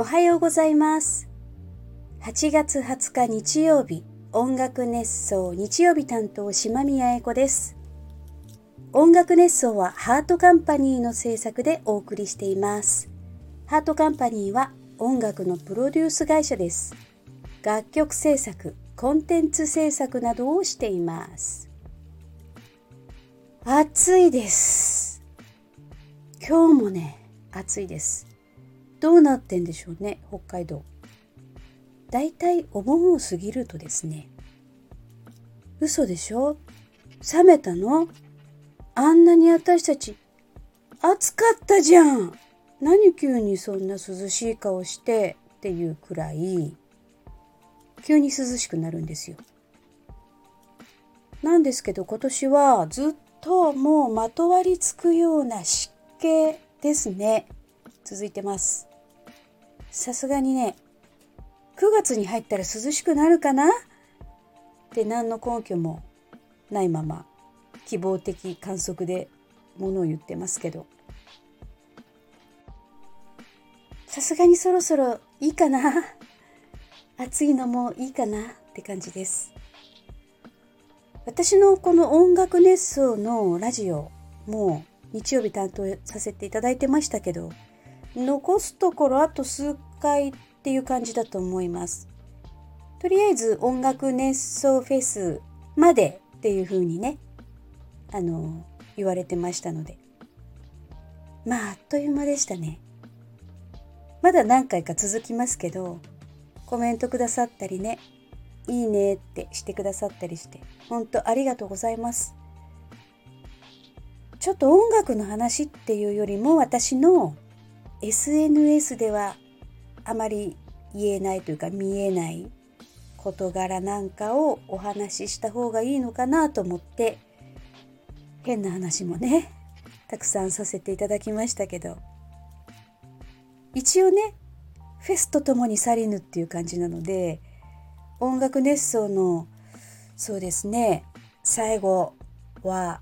おはようございます。8月20日日曜日、音楽熱奏日曜日担当島宮英子です。音楽熱奏はハートカンパニーの制作でお送りしています。ハートカンパニーは音楽のプロデュース会社です。楽曲制作、コンテンツ制作などをしています。暑いです。今日もね、暑いです。どうなってんでしょうね、北海道。だいたいお盆を過ぎるとですね、嘘でしょ？冷めたの？あんなに私たち、暑かったじゃん何急にそんな涼しい顔して？っていうくらい、急に涼しくなるんですよ。なんですけど今年はずっともうまとわりつくような湿気ですね。続いてます。さすがにね、9月に入ったら涼しくなるかな？って何の根拠もないまま希望的観測でものを言ってますけど。さすがにそろそろいいかな？暑いのもいいかな？って感じです。私のこの音楽熱奏のラジオも日曜日担当させていただいてましたけど残すところあと数回っていう感じだと思います。とりあえず音楽熱奏フェスまでっていう風にね、あの、言われてましたので。まあ、あっという間でしたね。まだ何回か続きますけど、コメントくださったりね、いいねってしてくださったりして、本当ありがとうございます。ちょっと音楽の話っていうよりも私の SNS ではあまり言えないというか見えない事柄なんかをお話しした方がいいのかなと思って変な話もねたくさんさせていただきましたけど一応ねフェスとともに去りぬっていう感じなので音楽熱奏のそうですね最後は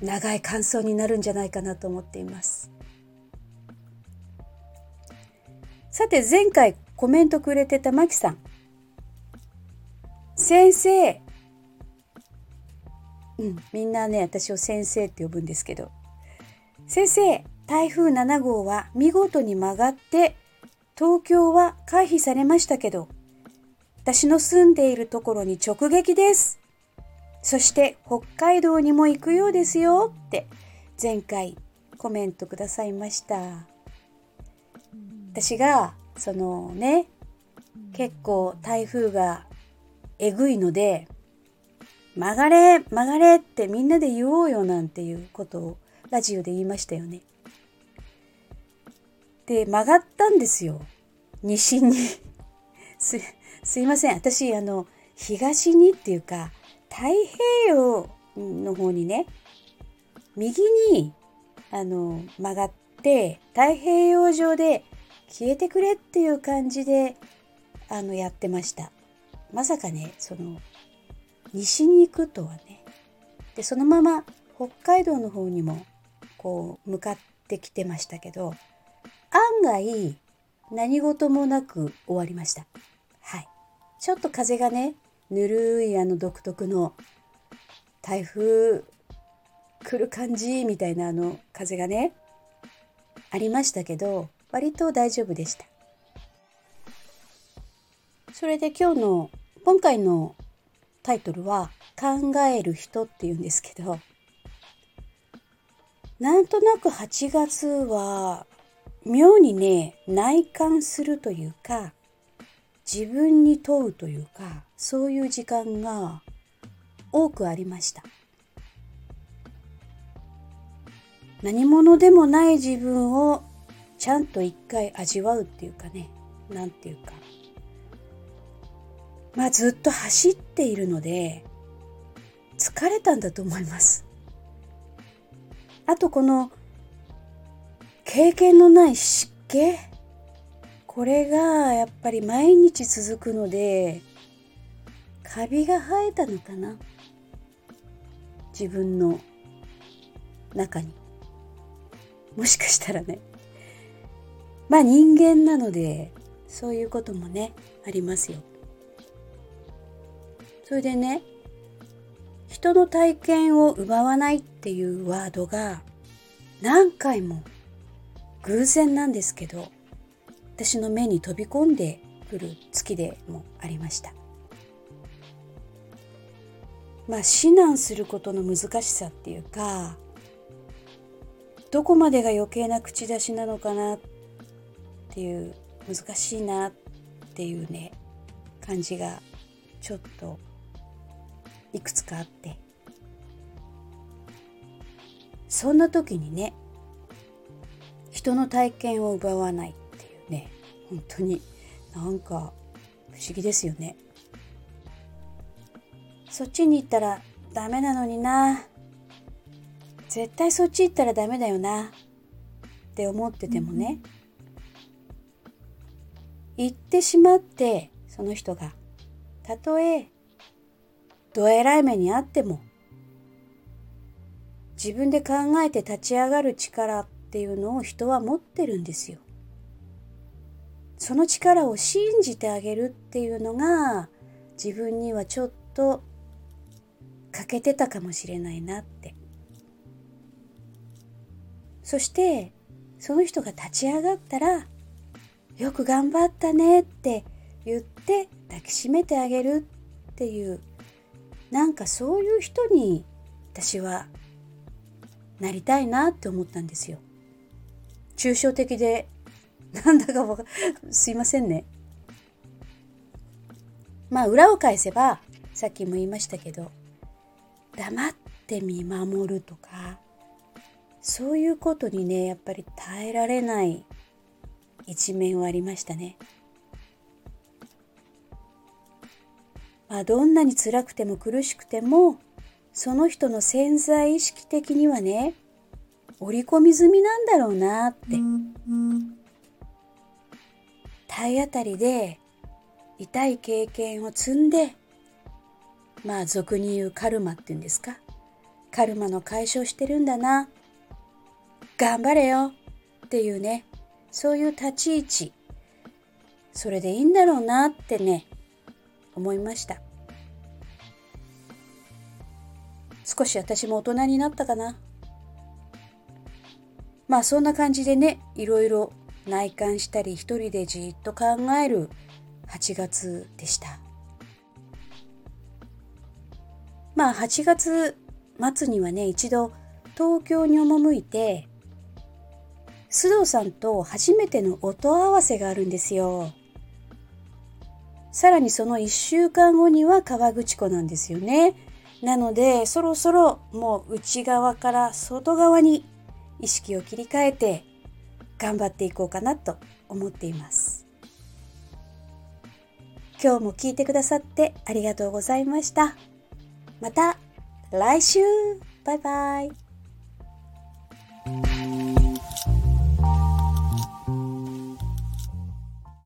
長い感想になるんじゃないかなと思っています。さて前回コメントくれてたマキさん。先生。うん、みんなね、私を先生って呼ぶんですけど。先生、台風7号は見事に曲がって、東京は回避されましたけど、私の住んでいるところに直撃です。そして北海道にも行くようですよって前回コメントくださいました。私がそのね結構台風がえぐいので曲がれ曲がれってみんなで言おうよなんていうことをラジオで言いましたよね。で曲がったんですよ。西に。すすいません。私あの東にっていうか太平洋の方にね右にあの曲がって太平洋上で消えてくれっていう感じであのやってました。まさかねその西に行くとはね。でそのまま北海道の方にもこう向かってきてましたけど案外何事もなく終わりました。はい。ちょっと風がねぬるいあの独特の台風来る感じみたいなあの風がねありましたけど割と大丈夫でした。それで今日の今回のタイトルは「考える人」っていうんですけどなんとなく8月は妙にね内観するというか自分に問うというかそういう時間が多くありました。何者でもない自分をちゃんと一回味わうっていうかねなんていうか。まあずっと走っているので疲れたんだと思います。あとこの経験のない湿気これがやっぱり毎日続くのでカビが生えたのかな。自分の中に。もしかしたらね。まあ人間なのでそういうこともねありますよ。それでね人の体験を奪わないっていうワードが何回も偶然なんですけど私の目に飛び込んでくる月でもありましたまあ指南することの難しさっていうかどこまでが余計な口出しなのかなってていう難しいなっていうね感じがちょっといくつかあって。そんな時にね人の体験を奪わないっていうね本当になんか不思議ですよね。そっちに行ったらダメなのにな。絶対そっち行ったらダメだよな。って思っててもね、行ってしまってその人がたとえどえらい目にあっても自分で考えて立ち上がる力っていうのを人は持ってるんですよ。その力を信じてあげるっていうのが自分にはちょっと欠けてたかもしれないなって。そしてその人が立ち上がったらよく頑張ったねって言って抱きしめてあげるっていうなんかそういう人に私はなりたいなって思ったんですよ。抽象的でなんだかわかすいませんね。まあ裏を返せばさっきも言いましたけど黙って見守るとかそういうことにねやっぱり耐えられない一面はありましたね。まあ、どんなに辛くても苦しくてもその人の潜在意識的にはね織り込み済みなんだろうなって、体当たりで痛い経験を積んでまあ俗に言うカルマっていうんですか。カルマの解消してるんだな。頑張れよっていうね。そういう立ち位置。それでいいんだろうなってね思いました。少し私も大人になったかな。まあそんな感じでねいろいろ内観したり一人でじっと考える8月でした。まあ8月末にはね一度東京に赴いて須藤さんと初めての音合わせがあるんですよ。さらにその1週間後には河口湖なんですよね。なのでそろそろもう内側から外側に意識を切り替えて頑張っていこうかなと思っています。今日も聞いてくださってありがとうございました。また来週バイバイ